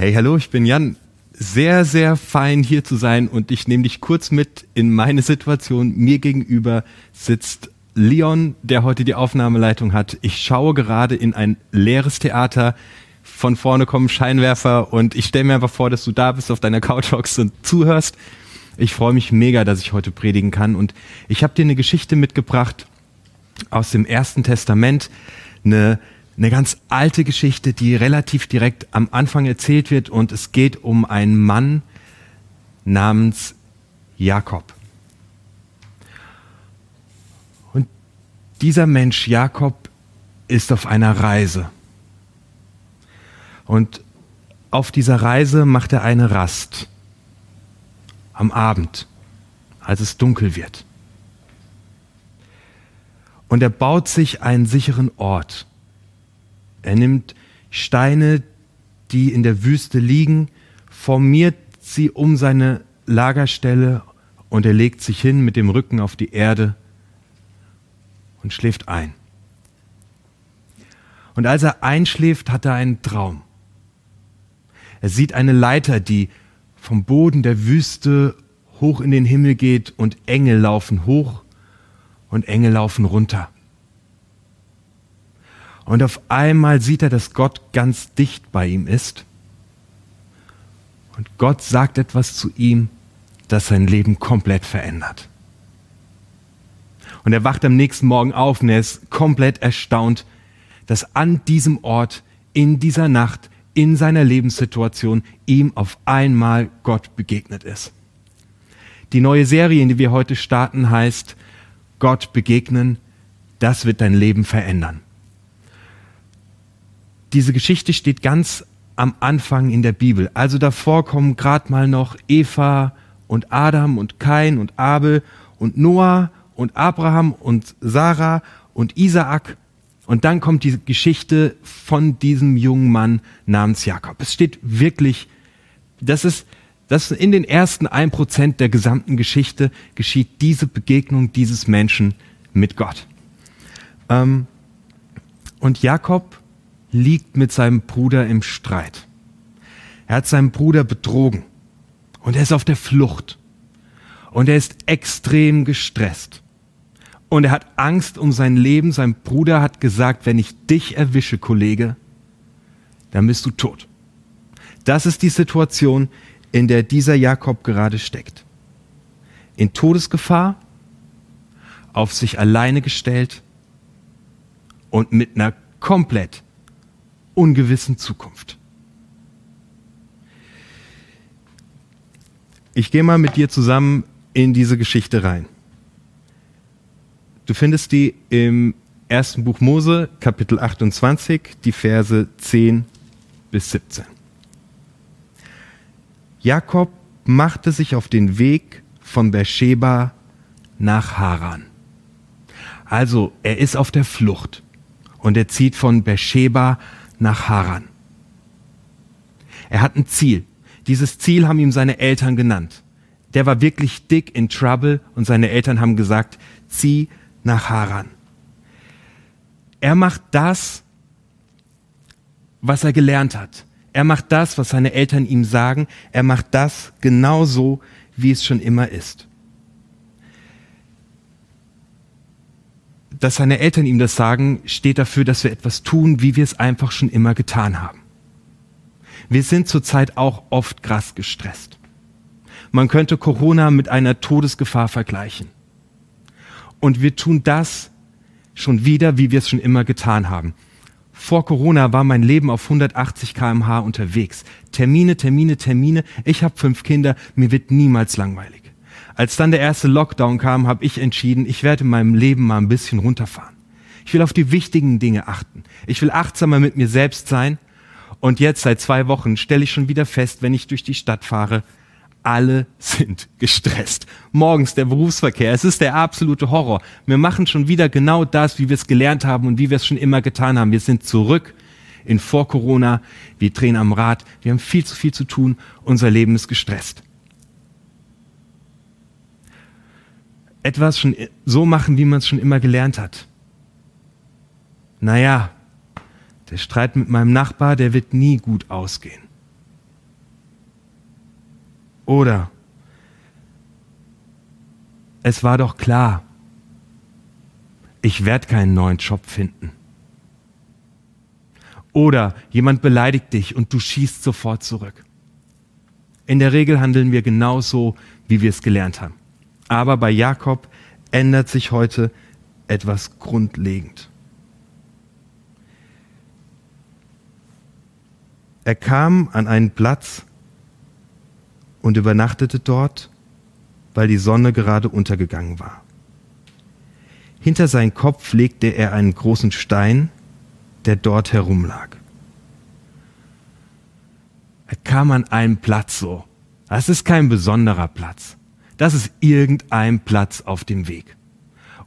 Hey, hallo, ich bin Jan. Sehr, sehr fein hier zu sein und ich nehme dich kurz mit in meine Situation. Mir gegenüber sitzt Leon, der heute die Aufnahmeleitung hat. Ich schaue gerade in ein leeres Theater. Von vorne kommen Scheinwerfer und ich stelle mir einfach vor, dass du da bist, auf deiner Couch hockst und zuhörst. Ich freue mich mega, dass ich heute predigen kann und ich habe dir eine Geschichte mitgebracht aus dem Ersten Testament. Eine eine ganz alte Geschichte, die relativ direkt am Anfang erzählt wird und es geht um einen Mann namens Jakob. Und dieser Mensch Jakob ist auf einer Reise. Und auf dieser Reise macht er eine Rast am Abend, als es dunkel wird. Und er baut sich einen sicheren Ort er nimmt Steine, die in der Wüste liegen, formiert sie um seine Lagerstelle und er legt sich hin mit dem Rücken auf die Erde und schläft ein. Und als er einschläft, hat er einen Traum. Er sieht eine Leiter, die vom Boden der Wüste hoch in den Himmel geht und Engel laufen hoch und Engel laufen runter. Und auf einmal sieht er, dass Gott ganz dicht bei ihm ist. Und Gott sagt etwas zu ihm, das sein Leben komplett verändert. Und er wacht am nächsten Morgen auf und er ist komplett erstaunt, dass an diesem Ort, in dieser Nacht, in seiner Lebenssituation ihm auf einmal Gott begegnet ist. Die neue Serie, in die wir heute starten, heißt Gott begegnen, das wird dein Leben verändern diese Geschichte steht ganz am Anfang in der Bibel. Also davor kommen gerade mal noch Eva und Adam und Kain und Abel und Noah und Abraham und Sarah und Isaak. Und dann kommt die Geschichte von diesem jungen Mann namens Jakob. Es steht wirklich, das ist, das in den ersten ein Prozent der gesamten Geschichte geschieht diese Begegnung dieses Menschen mit Gott. Ähm, und Jakob liegt mit seinem Bruder im Streit. Er hat seinen Bruder betrogen und er ist auf der Flucht und er ist extrem gestresst und er hat Angst um sein Leben. Sein Bruder hat gesagt, wenn ich dich erwische, Kollege, dann bist du tot. Das ist die Situation, in der dieser Jakob gerade steckt. In Todesgefahr, auf sich alleine gestellt und mit einer komplett ungewissen Zukunft. Ich gehe mal mit dir zusammen in diese Geschichte rein. Du findest die im ersten Buch Mose, Kapitel 28, die Verse 10 bis 17. Jakob machte sich auf den Weg von Beersheba nach Haran. Also er ist auf der Flucht und er zieht von Beersheba nach Haran. Er hat ein Ziel. Dieses Ziel haben ihm seine Eltern genannt. Der war wirklich dick in Trouble und seine Eltern haben gesagt, zieh nach Haran. Er macht das, was er gelernt hat. Er macht das, was seine Eltern ihm sagen. Er macht das genauso, wie es schon immer ist. Dass seine Eltern ihm das sagen, steht dafür, dass wir etwas tun, wie wir es einfach schon immer getan haben. Wir sind zurzeit auch oft krass gestresst. Man könnte Corona mit einer Todesgefahr vergleichen. Und wir tun das schon wieder, wie wir es schon immer getan haben. Vor Corona war mein Leben auf 180 kmh unterwegs. Termine, Termine, Termine. Ich habe fünf Kinder. Mir wird niemals langweilig. Als dann der erste Lockdown kam, habe ich entschieden, ich werde in meinem Leben mal ein bisschen runterfahren. Ich will auf die wichtigen Dinge achten. Ich will achtsamer mit mir selbst sein. Und jetzt seit zwei Wochen stelle ich schon wieder fest, wenn ich durch die Stadt fahre, alle sind gestresst. Morgens der Berufsverkehr, es ist der absolute Horror. Wir machen schon wieder genau das, wie wir es gelernt haben und wie wir es schon immer getan haben. Wir sind zurück in vor Corona, wir drehen am Rad, wir haben viel zu viel zu tun, unser Leben ist gestresst. Etwas schon so machen, wie man es schon immer gelernt hat. Naja, der Streit mit meinem Nachbar, der wird nie gut ausgehen. Oder es war doch klar, ich werde keinen neuen Job finden. Oder jemand beleidigt dich und du schießt sofort zurück. In der Regel handeln wir genauso, wie wir es gelernt haben. Aber bei Jakob ändert sich heute etwas grundlegend. Er kam an einen Platz und übernachtete dort, weil die Sonne gerade untergegangen war. Hinter seinen Kopf legte er einen großen Stein, der dort herumlag. Er kam an einen Platz so. Das ist kein besonderer Platz. Das ist irgendein Platz auf dem Weg.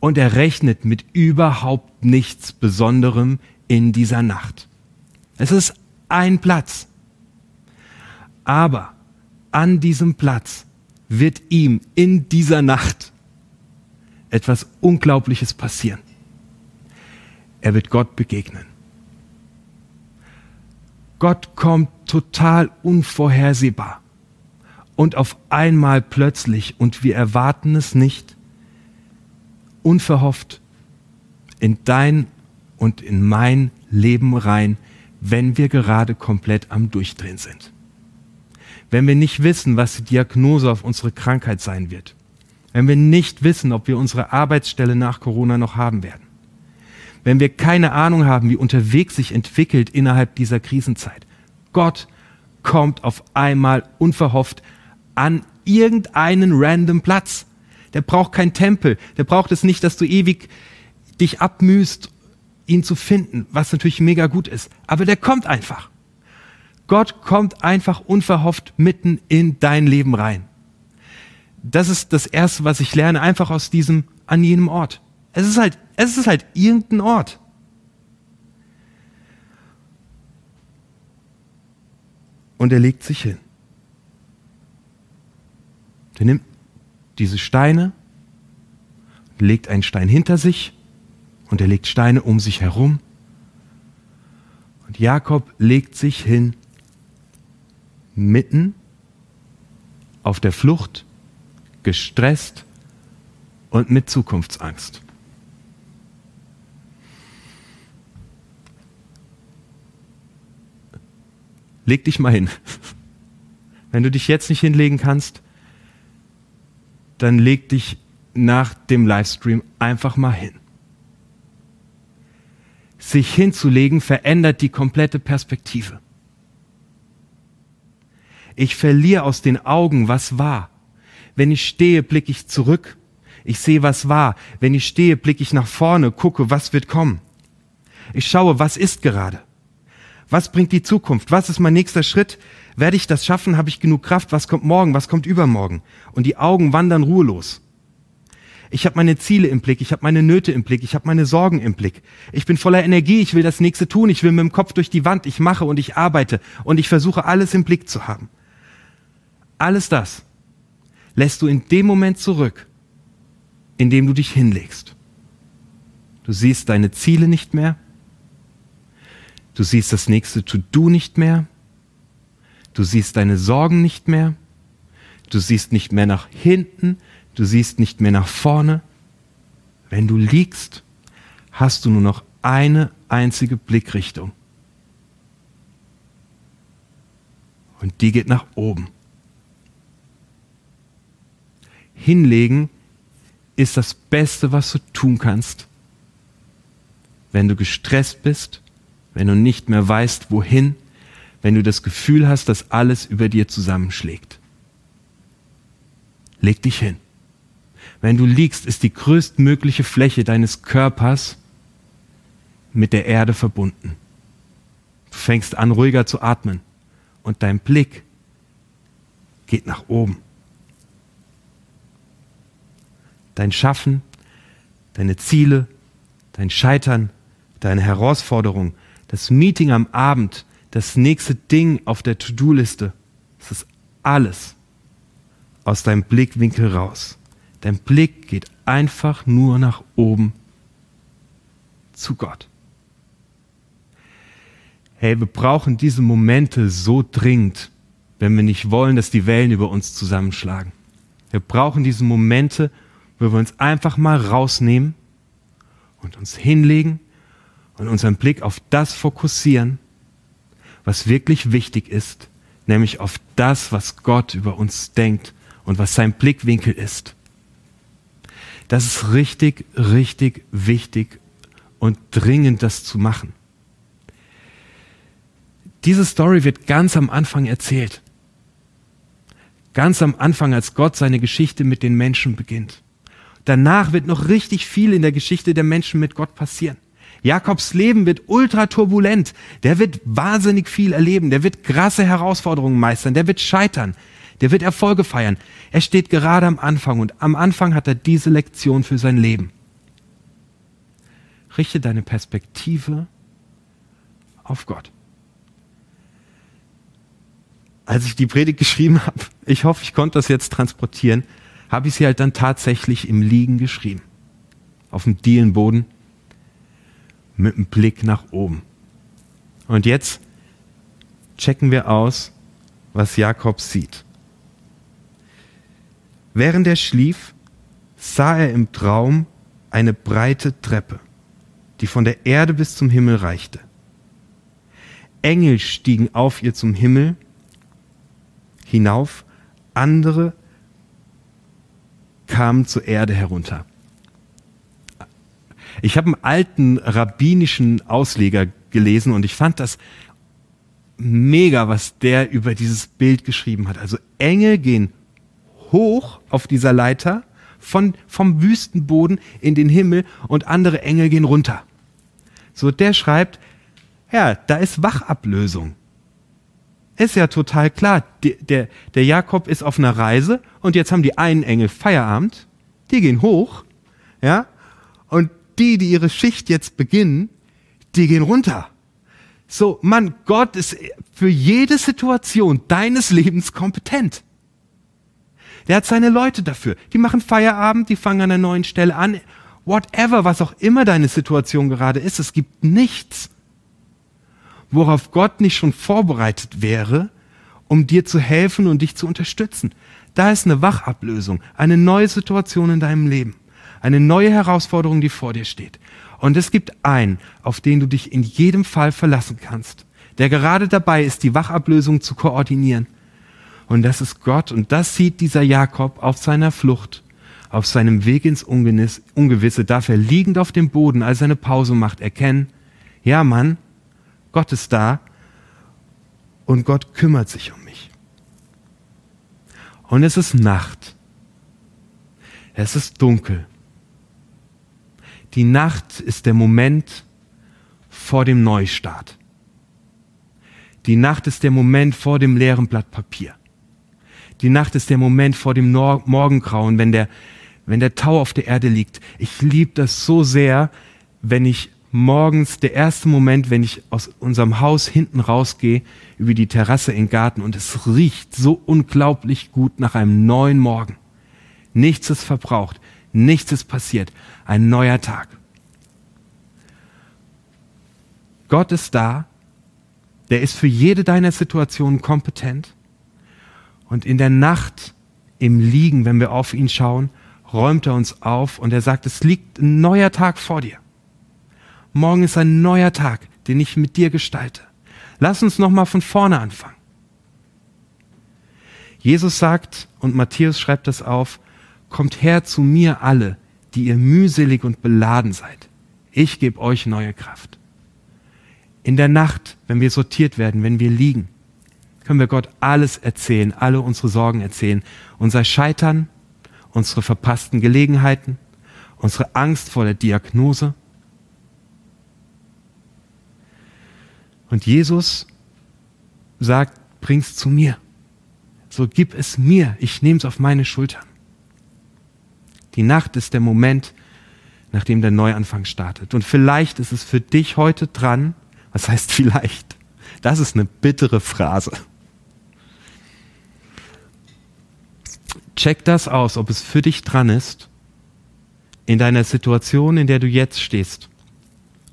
Und er rechnet mit überhaupt nichts Besonderem in dieser Nacht. Es ist ein Platz. Aber an diesem Platz wird ihm in dieser Nacht etwas Unglaubliches passieren. Er wird Gott begegnen. Gott kommt total unvorhersehbar und auf einmal plötzlich, und wir erwarten es nicht, unverhofft in dein und in mein Leben rein, wenn wir gerade komplett am Durchdrehen sind. Wenn wir nicht wissen, was die Diagnose auf unsere Krankheit sein wird. Wenn wir nicht wissen, ob wir unsere Arbeitsstelle nach Corona noch haben werden wenn wir keine Ahnung haben, wie unterwegs sich entwickelt innerhalb dieser Krisenzeit. Gott kommt auf einmal unverhofft an irgendeinen random Platz. Der braucht kein Tempel. Der braucht es nicht, dass du ewig dich abmühst, ihn zu finden, was natürlich mega gut ist. Aber der kommt einfach. Gott kommt einfach unverhofft mitten in dein Leben rein. Das ist das Erste, was ich lerne, einfach aus diesem an jenem Ort. Es ist halt, es ist halt irgendein Ort. Und er legt sich hin. Er nimmt diese Steine, legt einen Stein hinter sich und er legt Steine um sich herum. Und Jakob legt sich hin, mitten auf der Flucht, gestresst und mit Zukunftsangst. leg dich mal hin. Wenn du dich jetzt nicht hinlegen kannst, dann leg dich nach dem Livestream einfach mal hin. Sich hinzulegen verändert die komplette Perspektive. Ich verliere aus den Augen, was war. Wenn ich stehe, blicke ich zurück. Ich sehe, was war. Wenn ich stehe, blicke ich nach vorne, gucke, was wird kommen. Ich schaue, was ist gerade. Was bringt die Zukunft? Was ist mein nächster Schritt? Werde ich das schaffen? Habe ich genug Kraft? Was kommt morgen? Was kommt übermorgen? Und die Augen wandern ruhelos. Ich habe meine Ziele im Blick, ich habe meine Nöte im Blick, ich habe meine Sorgen im Blick. Ich bin voller Energie, ich will das nächste tun, ich will mit dem Kopf durch die Wand, ich mache und ich arbeite und ich versuche alles im Blick zu haben. Alles das lässt du in dem Moment zurück, in dem du dich hinlegst. Du siehst deine Ziele nicht mehr, Du siehst das nächste To-Do nicht mehr. Du siehst deine Sorgen nicht mehr. Du siehst nicht mehr nach hinten. Du siehst nicht mehr nach vorne. Wenn du liegst, hast du nur noch eine einzige Blickrichtung. Und die geht nach oben. Hinlegen ist das Beste, was du tun kannst, wenn du gestresst bist wenn du nicht mehr weißt, wohin, wenn du das Gefühl hast, dass alles über dir zusammenschlägt. Leg dich hin. Wenn du liegst, ist die größtmögliche Fläche deines Körpers mit der Erde verbunden. Du fängst an, ruhiger zu atmen und dein Blick geht nach oben. Dein Schaffen, deine Ziele, dein Scheitern, deine Herausforderung, das Meeting am Abend, das nächste Ding auf der To-Do-Liste, das ist alles aus deinem Blickwinkel raus. Dein Blick geht einfach nur nach oben zu Gott. Hey, wir brauchen diese Momente so dringend, wenn wir nicht wollen, dass die Wellen über uns zusammenschlagen. Wir brauchen diese Momente, wo wir uns einfach mal rausnehmen und uns hinlegen und unseren Blick auf das fokussieren, was wirklich wichtig ist, nämlich auf das, was Gott über uns denkt und was sein Blickwinkel ist. Das ist richtig, richtig wichtig und dringend, das zu machen. Diese Story wird ganz am Anfang erzählt. Ganz am Anfang, als Gott seine Geschichte mit den Menschen beginnt. Danach wird noch richtig viel in der Geschichte der Menschen mit Gott passieren. Jakobs Leben wird ultra turbulent. Der wird wahnsinnig viel erleben. Der wird krasse Herausforderungen meistern. Der wird scheitern. Der wird Erfolge feiern. Er steht gerade am Anfang und am Anfang hat er diese Lektion für sein Leben. Richte deine Perspektive auf Gott. Als ich die Predigt geschrieben habe, ich hoffe, ich konnte das jetzt transportieren, habe ich sie halt dann tatsächlich im Liegen geschrieben. Auf dem Dielenboden mit einem Blick nach oben. Und jetzt checken wir aus, was Jakob sieht. Während er schlief, sah er im Traum eine breite Treppe, die von der Erde bis zum Himmel reichte. Engel stiegen auf ihr zum Himmel hinauf, andere kamen zur Erde herunter. Ich habe einen alten rabbinischen Ausleger gelesen und ich fand das mega, was der über dieses Bild geschrieben hat. Also Engel gehen hoch auf dieser Leiter von, vom Wüstenboden in den Himmel und andere Engel gehen runter. So, der schreibt, ja, da ist Wachablösung. Ist ja total klar. Der, der, der Jakob ist auf einer Reise und jetzt haben die einen Engel Feierabend, die gehen hoch, ja, und die, die ihre Schicht jetzt beginnen, die gehen runter. So, Mann, Gott ist für jede Situation deines Lebens kompetent. Der hat seine Leute dafür. Die machen Feierabend, die fangen an einer neuen Stelle an. Whatever, was auch immer deine Situation gerade ist, es gibt nichts, worauf Gott nicht schon vorbereitet wäre, um dir zu helfen und dich zu unterstützen. Da ist eine Wachablösung, eine neue Situation in deinem Leben, eine neue Herausforderung, die vor dir steht. Und es gibt einen, auf den du dich in jedem Fall verlassen kannst, der gerade dabei ist, die Wachablösung zu koordinieren. Und das ist Gott. Und das sieht dieser Jakob auf seiner Flucht, auf seinem Weg ins Ungewisse, darf er liegend auf dem Boden, als er eine Pause macht, erkennen, ja Mann, Gott ist da und Gott kümmert sich um mich. Und es ist Nacht. Es ist dunkel. Die Nacht ist der Moment vor dem Neustart. Die Nacht ist der Moment vor dem leeren Blatt Papier. Die Nacht ist der Moment vor dem Nor Morgengrauen, wenn der, wenn der Tau auf der Erde liegt. Ich liebe das so sehr, wenn ich morgens, der erste Moment, wenn ich aus unserem Haus hinten rausgehe, über die Terrasse in den Garten und es riecht so unglaublich gut nach einem neuen Morgen. Nichts ist verbraucht, nichts ist passiert. Ein neuer Tag. Gott ist da, der ist für jede deiner Situationen kompetent und in der Nacht im Liegen, wenn wir auf ihn schauen, räumt er uns auf und er sagt, es liegt ein neuer Tag vor dir. Morgen ist ein neuer Tag, den ich mit dir gestalte. Lass uns nochmal von vorne anfangen. Jesus sagt, und Matthäus schreibt das auf, kommt her zu mir alle, die ihr mühselig und beladen seid. Ich gebe euch neue Kraft. In der Nacht, wenn wir sortiert werden, wenn wir liegen, können wir Gott alles erzählen, alle unsere Sorgen erzählen. Unser Scheitern, unsere verpassten Gelegenheiten, unsere Angst vor der Diagnose. Und Jesus sagt, bring's zu mir. So gib es mir, ich nehme es auf meine Schultern. Die Nacht ist der Moment, nachdem der Neuanfang startet. Und vielleicht ist es für dich heute dran, was heißt vielleicht? Das ist eine bittere Phrase. Check das aus, ob es für dich dran ist, in deiner Situation, in der du jetzt stehst,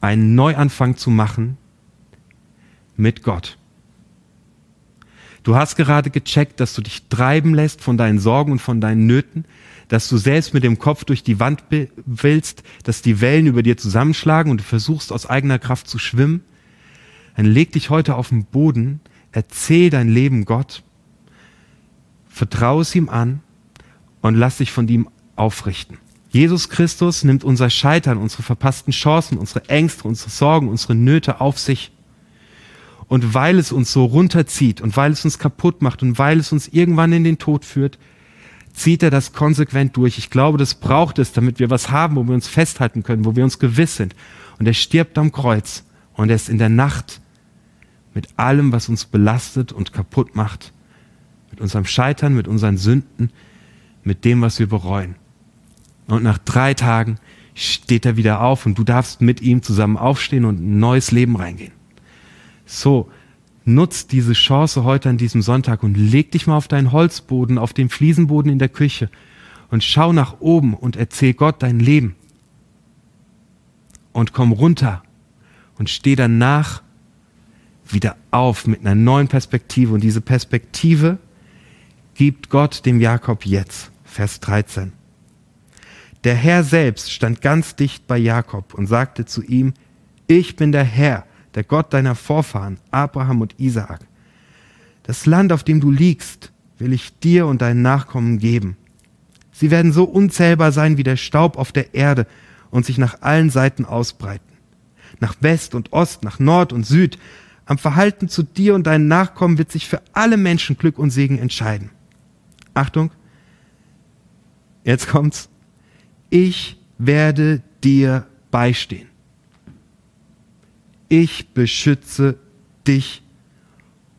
einen Neuanfang zu machen mit Gott. Du hast gerade gecheckt, dass du dich treiben lässt von deinen Sorgen und von deinen Nöten, dass du selbst mit dem Kopf durch die Wand willst, dass die Wellen über dir zusammenschlagen und du versuchst aus eigener Kraft zu schwimmen. Dann leg dich heute auf den Boden, erzähl dein Leben Gott, vertraue es ihm an und lass dich von ihm aufrichten. Jesus Christus nimmt unser Scheitern, unsere verpassten Chancen, unsere Ängste, unsere Sorgen, unsere Nöte auf sich und weil es uns so runterzieht und weil es uns kaputt macht und weil es uns irgendwann in den Tod führt, zieht er das konsequent durch. Ich glaube, das braucht es, damit wir was haben, wo wir uns festhalten können, wo wir uns gewiss sind. Und er stirbt am Kreuz und er ist in der Nacht mit allem, was uns belastet und kaputt macht, mit unserem Scheitern, mit unseren Sünden, mit dem, was wir bereuen. Und nach drei Tagen steht er wieder auf und du darfst mit ihm zusammen aufstehen und ein neues Leben reingehen. So, nutz diese Chance heute an diesem Sonntag und leg dich mal auf deinen Holzboden, auf den Fliesenboden in der Küche und schau nach oben und erzähl Gott dein Leben. Und komm runter und steh danach wieder auf mit einer neuen Perspektive. Und diese Perspektive gibt Gott dem Jakob jetzt. Vers 13. Der Herr selbst stand ganz dicht bei Jakob und sagte zu ihm, ich bin der Herr, der Gott deiner Vorfahren, Abraham und Isaak. Das Land, auf dem du liegst, will ich dir und deinen Nachkommen geben. Sie werden so unzählbar sein wie der Staub auf der Erde und sich nach allen Seiten ausbreiten. Nach West und Ost, nach Nord und Süd. Am Verhalten zu dir und deinen Nachkommen wird sich für alle Menschen Glück und Segen entscheiden. Achtung, jetzt kommt's. Ich werde dir beistehen ich beschütze dich,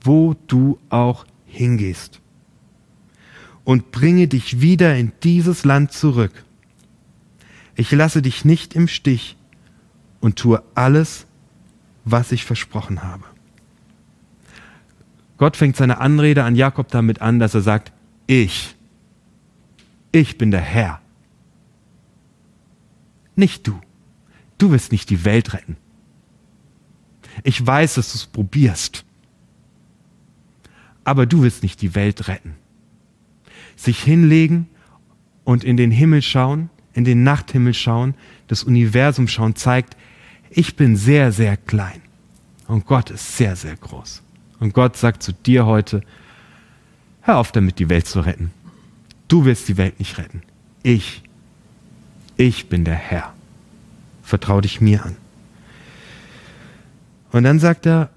wo du auch hingehst. Und bringe dich wieder in dieses Land zurück. Ich lasse dich nicht im Stich und tue alles, was ich versprochen habe. Gott fängt seine Anrede an Jakob damit an, dass er sagt, ich, ich bin der Herr. Nicht du. Du wirst nicht die Welt retten. Ich weiß, dass du es probierst. Aber du willst nicht die Welt retten. Sich hinlegen und in den Himmel schauen, in den Nachthimmel schauen, das Universum schauen, zeigt, ich bin sehr, sehr klein. Und Gott ist sehr, sehr groß. Und Gott sagt zu dir heute, hör auf damit, die Welt zu retten. Du wirst die Welt nicht retten. Ich, ich bin der Herr. Vertrau dich mir an. Und dann sagt er,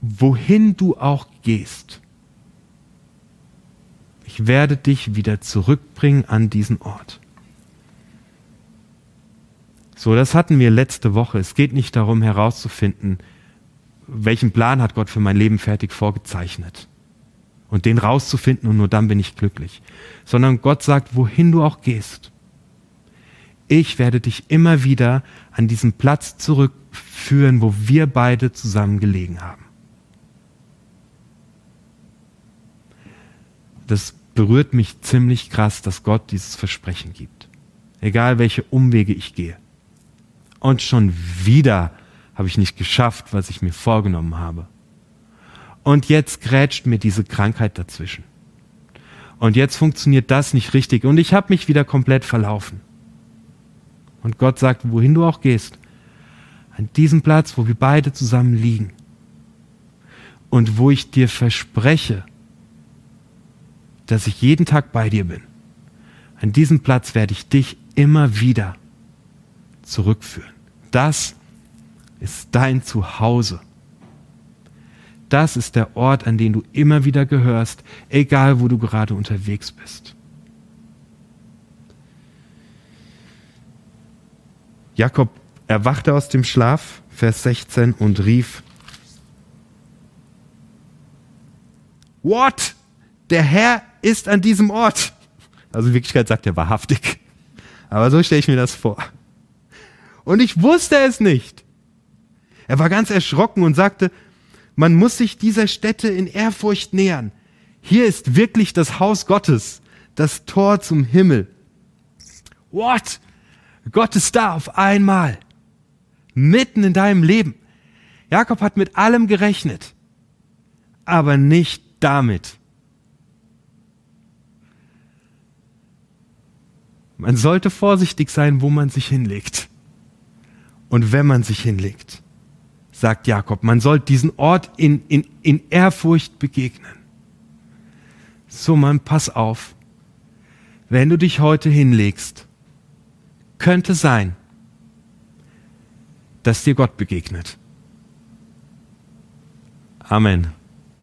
wohin du auch gehst, ich werde dich wieder zurückbringen an diesen Ort. So, das hatten wir letzte Woche. Es geht nicht darum herauszufinden, welchen Plan hat Gott für mein Leben fertig vorgezeichnet. Und den rauszufinden und nur dann bin ich glücklich. Sondern Gott sagt, wohin du auch gehst. Ich werde dich immer wieder an diesen Platz zurück führen, wo wir beide zusammen gelegen haben. Das berührt mich ziemlich krass, dass Gott dieses Versprechen gibt. Egal welche Umwege ich gehe. Und schon wieder habe ich nicht geschafft, was ich mir vorgenommen habe. Und jetzt grätscht mir diese Krankheit dazwischen. Und jetzt funktioniert das nicht richtig und ich habe mich wieder komplett verlaufen. Und Gott sagt, wohin du auch gehst, an diesem Platz, wo wir beide zusammen liegen und wo ich dir verspreche, dass ich jeden Tag bei dir bin. An diesem Platz werde ich dich immer wieder zurückführen. Das ist dein Zuhause. Das ist der Ort, an den du immer wieder gehörst, egal wo du gerade unterwegs bist. Jakob erwachte aus dem Schlaf, Vers 16, und rief, What? Der Herr ist an diesem Ort. Also in Wirklichkeit sagt er wahrhaftig. Aber so stelle ich mir das vor. Und ich wusste es nicht. Er war ganz erschrocken und sagte, man muss sich dieser Stätte in Ehrfurcht nähern. Hier ist wirklich das Haus Gottes, das Tor zum Himmel. What? Gott ist da auf einmal mitten in deinem Leben. Jakob hat mit allem gerechnet, aber nicht damit. Man sollte vorsichtig sein, wo man sich hinlegt. Und wenn man sich hinlegt, sagt Jakob, man soll diesen Ort in, in, in Ehrfurcht begegnen. So, man, pass auf. Wenn du dich heute hinlegst, könnte sein, dass dir Gott begegnet. Amen.